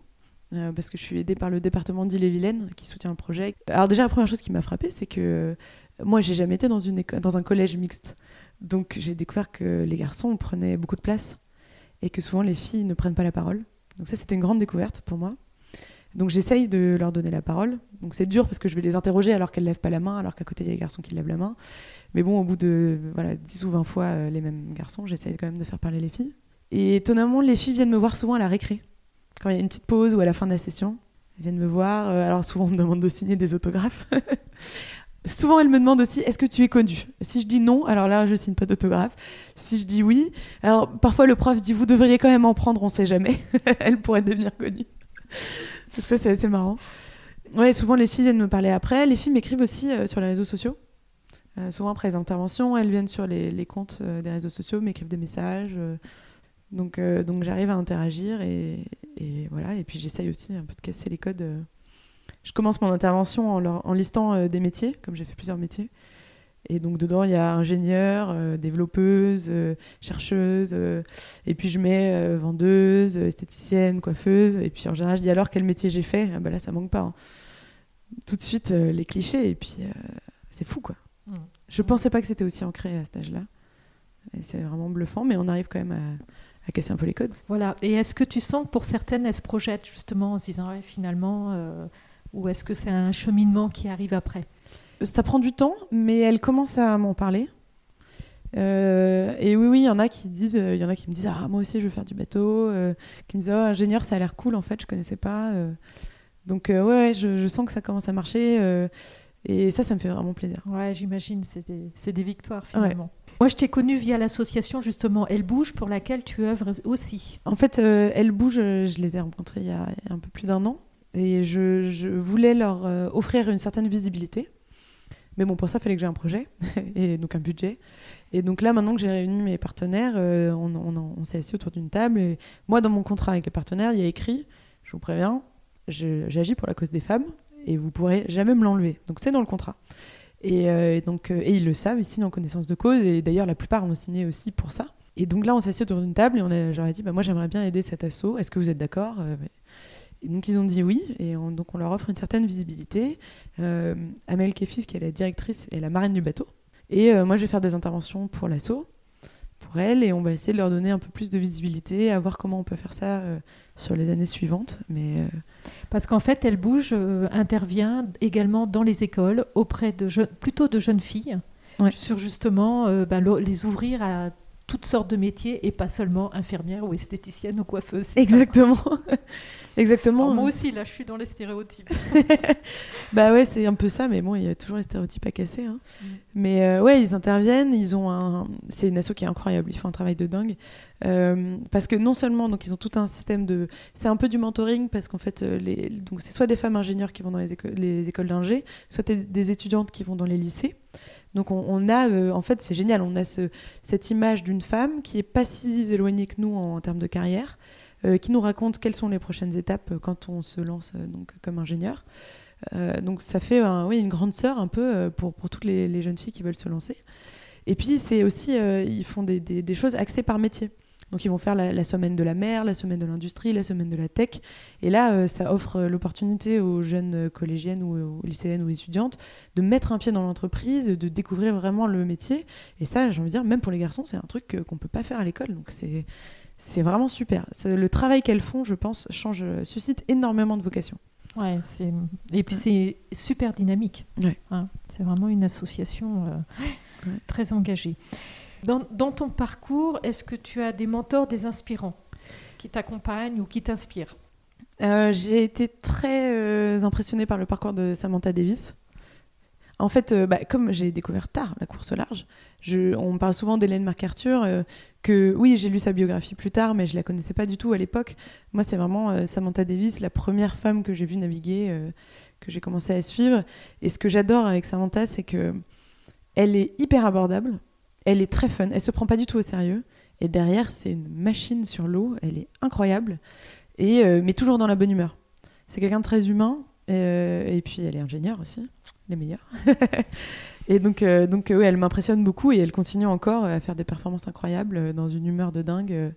parce que je suis aidée par le département d'Ille-et-Vilaine qui soutient le projet. Alors déjà, la première chose qui m'a frappée, c'est que moi, j'ai jamais été dans, une dans un collège mixte. Donc j'ai découvert que les garçons prenaient beaucoup de place et que souvent les filles ne prennent pas la parole. Donc ça, c'était une grande découverte pour moi. Donc j'essaye de leur donner la parole. Donc c'est dur parce que je vais les interroger alors qu'elles lèvent pas la main, alors qu'à côté il y a les garçons qui lèvent la main. Mais bon, au bout de voilà, 10 ou 20 fois euh, les mêmes garçons, j'essaye quand même de faire parler les filles. Et étonnamment, les filles viennent me voir souvent à la récré. Quand il y a une petite pause ou à la fin de la session, elles viennent me voir. Euh, alors souvent on me demande de signer des autographes. Souvent, elles me demandent aussi est-ce que tu es connu Si je dis non, alors là, je signe pas d'autographe. Si je dis oui, alors parfois le prof dit vous devriez quand même en prendre, on sait jamais. elle pourrait devenir connue. Donc ça, c'est assez marrant. Ouais, souvent les filles viennent me parler après. Les filles m'écrivent aussi euh, sur les réseaux sociaux. Euh, souvent après les interventions, elles viennent sur les, comptes euh, des réseaux sociaux, m'écrivent des messages. donc donc j'arrive à interagir et, voilà. Et puis j'essaye aussi un peu de casser les codes. Je commence mon intervention en, en listant des métiers, comme j'ai fait plusieurs métiers. Et donc dedans, il y a ingénieur, euh, développeuse, euh, chercheuse, euh, et puis je mets vendeuse, esthéticienne, coiffeuse, et puis en général, je dis alors quel métier j'ai fait? Ah bah là, ça manque pas. Hein. Tout de suite, les clichés, et puis c'est fou quoi. Mmh. Je pensais pas que c'était aussi ancré à cet âge-là. Et c'est vraiment bluffant, mais on arrive quand même à, à, casser un peu les codes. Voilà. Et est-ce que tu sens que pour certaines, elles se projettent justement en se disant finalement, ou est-ce que c'est un cheminement qui arrive après? Ça prend du temps, mais elle commence à m'en parler. Euh, et oui, oui, il y en a qui disent, il y en a qui me disent, ah moi aussi je veux faire du bateau, euh, qui me disent, oh ingénieur ça a l'air cool en fait, je connaissais pas. Euh. Donc ouais, je, sens que ça commence à marcher et ça, ça me fait vraiment plaisir. Ouais, j'imagine, c'est des, des, victoires finalement. Moi, je t'ai connue via l'association justement Elle Bouge, pour laquelle tu œuvres aussi. En fait, Elle Bouge, je les ai rencontrés il y a, un peu plus d'un an et je, voulais leur offrir une certaine visibilité. Mais bon, pour ça, il fallait que j'ai un projet et donc un budget. Et donc là, maintenant que j'ai réuni mes partenaires, euh, on, s'est assis autour d'une table. Et moi, dans mon contrat avec les partenaires, il y a écrit, je vous préviens, j'agis pour la cause des femmes et vous pourrez jamais me l'enlever. Donc c'est dans le contrat. Et, euh, donc, euh, et ils le savent, ils signent en connaissance de cause. Et d'ailleurs, la plupart ont signé aussi pour ça. Et donc là, on s'est assis autour d'une table et j'aurais dit, bah, moi j'aimerais bien aider cet assaut. Est-ce que vous êtes d'accord? Et donc ils ont dit oui, et donc on leur offre une certaine visibilité. Euh, Amel Kefif, qui est la directrice, est la marraine du bateau. Et euh, moi, je vais faire des interventions pour l'assaut, pour elle, et on va essayer de leur donner un peu plus de visibilité, à voir comment on peut faire ça euh, sur les années suivantes. Mais parce qu'en fait, elle bouge, intervient également dans les écoles auprès de plutôt de jeunes filles, sur justement bah, les ouvrir à toutes sortes de métiers et pas seulement infirmière ou esthéticienne ou coiffeuse. Exactement. Exactement. moi aussi, là, je suis dans les stéréotypes. bah ouais, c'est un peu ça, mais bon, il y a toujours les stéréotypes à casser. Hein. Mm. Mais euh, ouais, ils interviennent, ils ont un... C'est une asso qui est incroyable, ils font un travail de dingue. Euh, parce que non seulement, donc ils ont tout un système de... C'est un peu du mentoring, parce qu'en fait, euh, les... donc c'est soit des femmes ingénieurs qui vont dans les, les écoles d'ingé, soit des étudiantes qui vont dans les lycées. Donc on, a, en fait, c'est génial, on a ce, cette image d'une femme qui est pas si éloignée que nous en termes de carrière, qui nous raconte quelles sont les prochaines étapes quand on se lance euh, donc, comme ingénieur. Euh, donc ça fait oui, une grande sœur un peu pour, pour toutes les, jeunes filles qui veulent se lancer. Et puis c'est aussi, ils font des, des, choses axées par métier. Donc ils vont faire la, semaine de la mer, la semaine de l'industrie, la semaine de la tech. Et là, ça offre l'opportunité aux jeunes collégiennes ou aux lycéennes ou étudiantes de mettre un pied dans l'entreprise, de découvrir vraiment le métier. Et ça, j'ai envie de dire, même pour les garçons, c'est un truc qu'on ne peut pas faire à l'école. Donc c'est c'est vraiment super. Le travail qu'elles font, je pense, change, suscite énormément de vocations. Ouais, c'est et puis c'est super dynamique. Ouais. Hein, c'est vraiment une association euh, très engagée. Dans, dans, ton parcours, est-ce que tu as des mentors, des inspirants qui t'accompagnent ou qui t'inspirent? Euh, J'ai été très euh, impressionnée par le parcours de Samantha Davis. En fait, euh, bah, comme j'ai découvert tard la course au large, on parle souvent d'Hélène MacArthur, euh, que oui, j'ai lu sa biographie plus tard, mais je la connaissais pas du tout à l'époque. Moi, c'est vraiment euh, Samantha Davis, la première femme que j'ai vue naviguer, que j'ai commencé à suivre. Et ce que j'adore avec Samantha, c'est que elle est hyper abordable, elle est très fun, elle se prend pas du tout au sérieux. Et derrière, c'est une machine sur l'eau, elle est incroyable, et, mais toujours dans la bonne humeur. C'est quelqu'un de très humain, et puis elle est ingénieure aussi les meilleurs. et donc, euh, donc euh, elle m'impressionne beaucoup et elle continue encore à faire des performances incroyables euh, dans une humeur de dingue.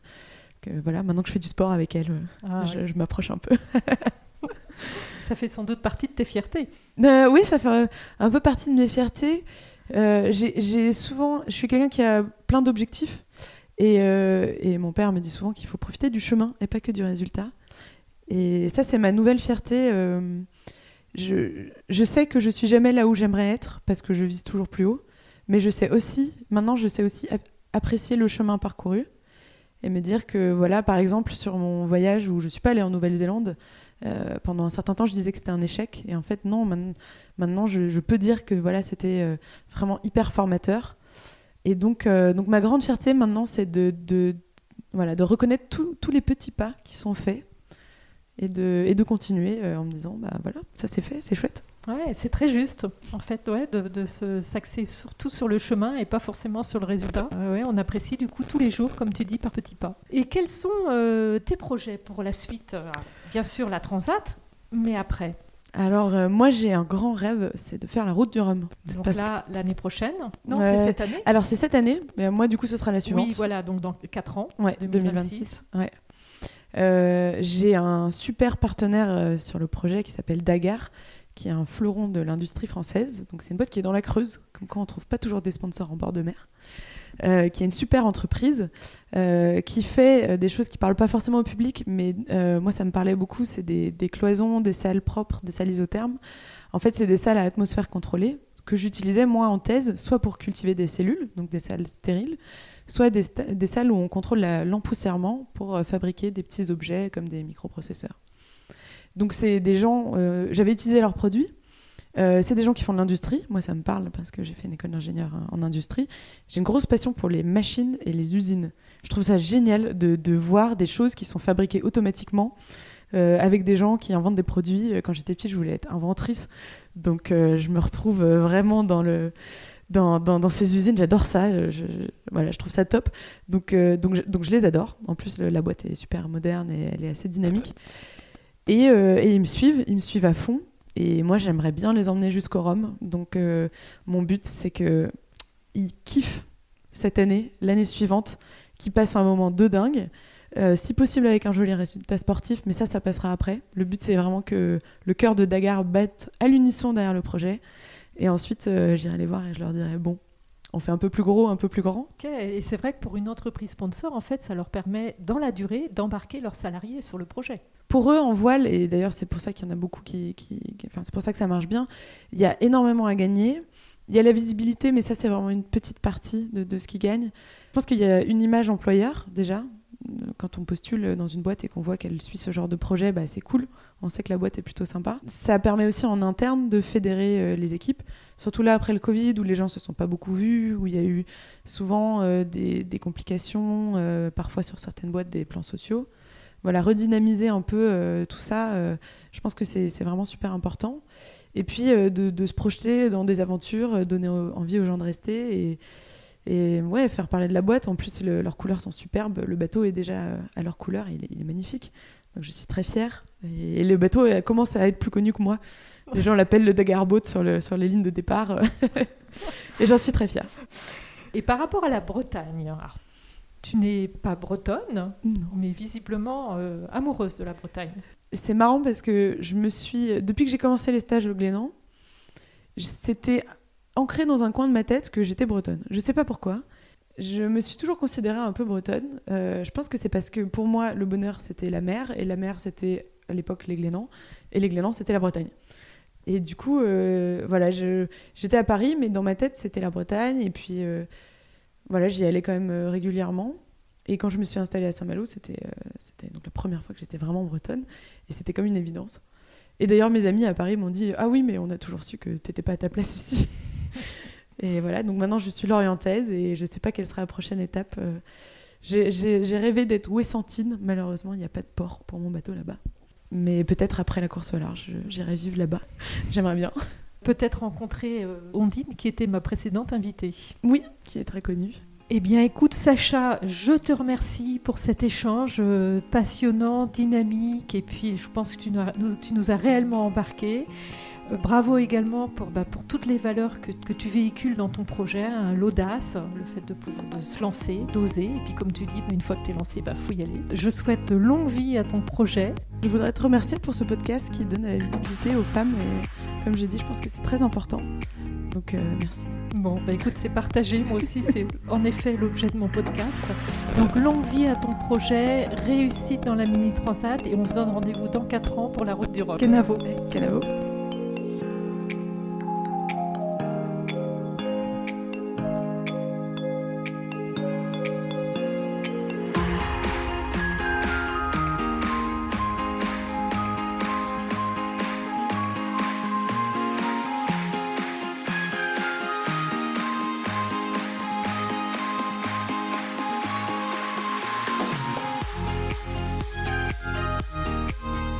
que, voilà, maintenant que je fais du sport avec elle, ah je, m'approche un peu. Ça fait sans doute partie de tes fiertés. Euh, oui, ça fait un peu partie de mes fiertés. Euh, j'ai souvent, je suis quelqu'un qui a plein d'objectifs et, euh, et, mon père me dit souvent qu'il faut profiter du chemin et pas que du résultat. Et ça, c'est ma nouvelle fierté. Je, sais que je suis jamais là où j'aimerais être parce que je vise toujours plus haut, mais je sais aussi, maintenant, je sais aussi apprécier le chemin parcouru et me dire que, voilà, par exemple, sur mon voyage où je suis pas allée en Nouvelle-Zélande, euh, pendant un certain temps, je disais que c'était un échec. Et en fait, non, maintenant, je, peux dire que voilà, c'était euh, vraiment hyper formateur. Et donc, euh, donc ma grande fierté maintenant, c'est de, voilà, de reconnaître tous les petits pas qui sont faits et de, et de continuer en me disant, bah voilà, ça c'est fait, c'est chouette. Ouais, c'est très juste, en fait, ouais, de, de s'axer surtout sur le chemin et pas forcément sur le résultat. ouais, on apprécie du coup tous les jours, comme tu dis, par petits pas. Et quels sont tes projets pour la suite? Bien sûr la Transat, mais après? Alors euh, moi j'ai un grand rêve, c'est de faire la route du Rhum. Donc là l'année prochaine? Non, c'est cette année? Alors c'est cette année, mais moi du coup ce sera la suivante. Oui, voilà, donc dans 4 ans. Ouais, 2026. ouais. Euh, j'ai un super partenaire euh, sur le projet qui s'appelle Dagar, qui est un fleuron de l'industrie française. Donc c'est une boîte qui est dans la Creuse, comme quoi on trouve pas toujours des sponsors en bord de mer. Euh, qui est une super entreprise, qui fait des choses qui ne parlent pas forcément au public, mais moi ça me parlait beaucoup, c'est des, cloisons, des salles propres, des salles isothermes. En fait, c'est des salles à atmosphère contrôlée que j'utilisais moi en thèse, soit pour cultiver des cellules, donc des salles stériles, soit des, salles où on contrôle l'empoussièrement pour fabriquer des petits objets comme des microprocesseurs. Donc c'est des gens, j'avais utilisé leurs produits, euh, c'est des gens qui font de l'industrie. Moi, ça me parle parce que j'ai fait une école d'ingénieur en industrie. J'ai une grosse passion pour les machines et les usines. Je trouve ça génial de, voir des choses qui sont fabriquées automatiquement euh, avec des gens qui inventent des produits. Quand j'étais petite, je voulais être inventrice. Donc, euh, je me retrouve vraiment dans, ces usines. J'adore ça. Je, voilà, je trouve ça top. Donc, je les adore. En plus, la boîte est super moderne et elle est assez dynamique. Et, ils me suivent, ils me suivent à fond. Et moi, j'aimerais bien les emmener jusqu'au Rhum. Donc, euh, mon but, c'est qu'ils kiffent cette année, l'année suivante, qu'ils passent un moment de dingue. Euh, si possible avec un joli résultat sportif, mais ça, ça passera après. Le but, c'est vraiment que le cœur de Dagar batte à l'unisson derrière le projet. Et ensuite, euh, j'irai les voir et je leur dirai bon, on fait un peu plus gros, un peu plus grand. Et c'est vrai que pour une entreprise sponsor, en fait, ça leur permet, dans la durée, d'embarquer leurs salariés sur le projet pour eux, en voile, et d'ailleurs c'est pour ça qu'il y en a beaucoup qui, enfin c'est pour ça que ça marche bien, il y a énormément à gagner. Il y a la visibilité, mais ça c'est vraiment une petite partie de, ce qu'ils gagnent. Je pense qu'il y a une image employeur déjà. Quand on postule dans une boîte et qu'on voit qu'elle suit ce genre de projet, bah, c'est cool. On sait que la boîte est plutôt sympa. Ça permet aussi en interne de fédérer euh, les équipes. Surtout là après le Covid, où les gens se sont pas beaucoup vus, où il y a eu souvent euh, des, complications, euh, parfois sur certaines boîtes des plans sociaux voilà, redynamiser un peu tout ça, je pense que c'est vraiment super important. Et puis de, se projeter dans des aventures, donner envie aux gens de rester et ouais, faire parler de la boîte. En plus, leurs couleurs sont superbes. Le bateau est déjà à leur couleur, il est, magnifique. Donc je suis très fière. Et, le bateau commence à être plus connu que moi. Les gens l'appellent le Dagger Boat sur, le, sur les lignes de départ. et j'en suis très fière. Et par rapport à la Bretagne, alors, tu n'es pas bretonne, mais visiblement euh, amoureuse de la Bretagne. C'est marrant parce que je me suis, depuis que j'ai commencé les stages au Glénan, c'était ancré dans un coin de ma tête que j'étais bretonne. Je sais pas pourquoi. Je me suis toujours considérée un peu bretonne. Euh, je pense que c'est parce que pour moi, le bonheur, c'était la mer, et la mer, c'était à l'époque les Glénans, et les Glénans, c'était la Bretagne. Et du coup, euh, voilà, j'étais à Paris, mais dans ma tête, c'était la Bretagne, et puis voilà, j'y allais quand même euh, régulièrement. Et quand je me suis installée à Saint-Malo, c'était euh, donc la première fois que j'étais vraiment bretonne. Et c'était comme une évidence. Et d'ailleurs, mes amis à Paris m'ont dit Ah oui, mais on a toujours su que tu n'étais pas à ta place ici. Et voilà, donc maintenant je suis lorientaise et je ne sais pas quelle sera la prochaine étape. Euh, j'ai rêvé d'être Ouessantine. Malheureusement, il n'y a pas de port pour mon bateau là-bas. Mais peut-être après la course au large, j'irai vivre là-bas. J'aimerais bien peut-être rencontrer euh, Ondine, qui était ma précédente invitée. Oui, qui est très connue. Eh bien, écoute, Sacha, je te remercie pour cet échange euh, passionnant, dynamique, et puis je pense que tu nous, as, réellement embarqué. Euh, bravo également pour, bah, pour toutes les valeurs que, que, tu véhicules dans ton projet, hein, l'audace, le fait de, de, se lancer, d'oser, et puis comme tu dis, bah, une fois que tu es lancé, il bah, faut y aller. Je souhaite longue vie à ton projet. Je voudrais te remercier pour ce podcast qui donne la visibilité aux femmes, et comme j'ai dit, je pense que c'est très important. Donc euh, merci. Bon, bah écoute, c'est partagé. Moi aussi, c'est en effet l'objet de mon podcast. Donc, longue vie à ton projet, réussite dans la Mini Transat, et on se donne rendez-vous dans 4 ans pour la route du rock. Kenavo. Kenavo.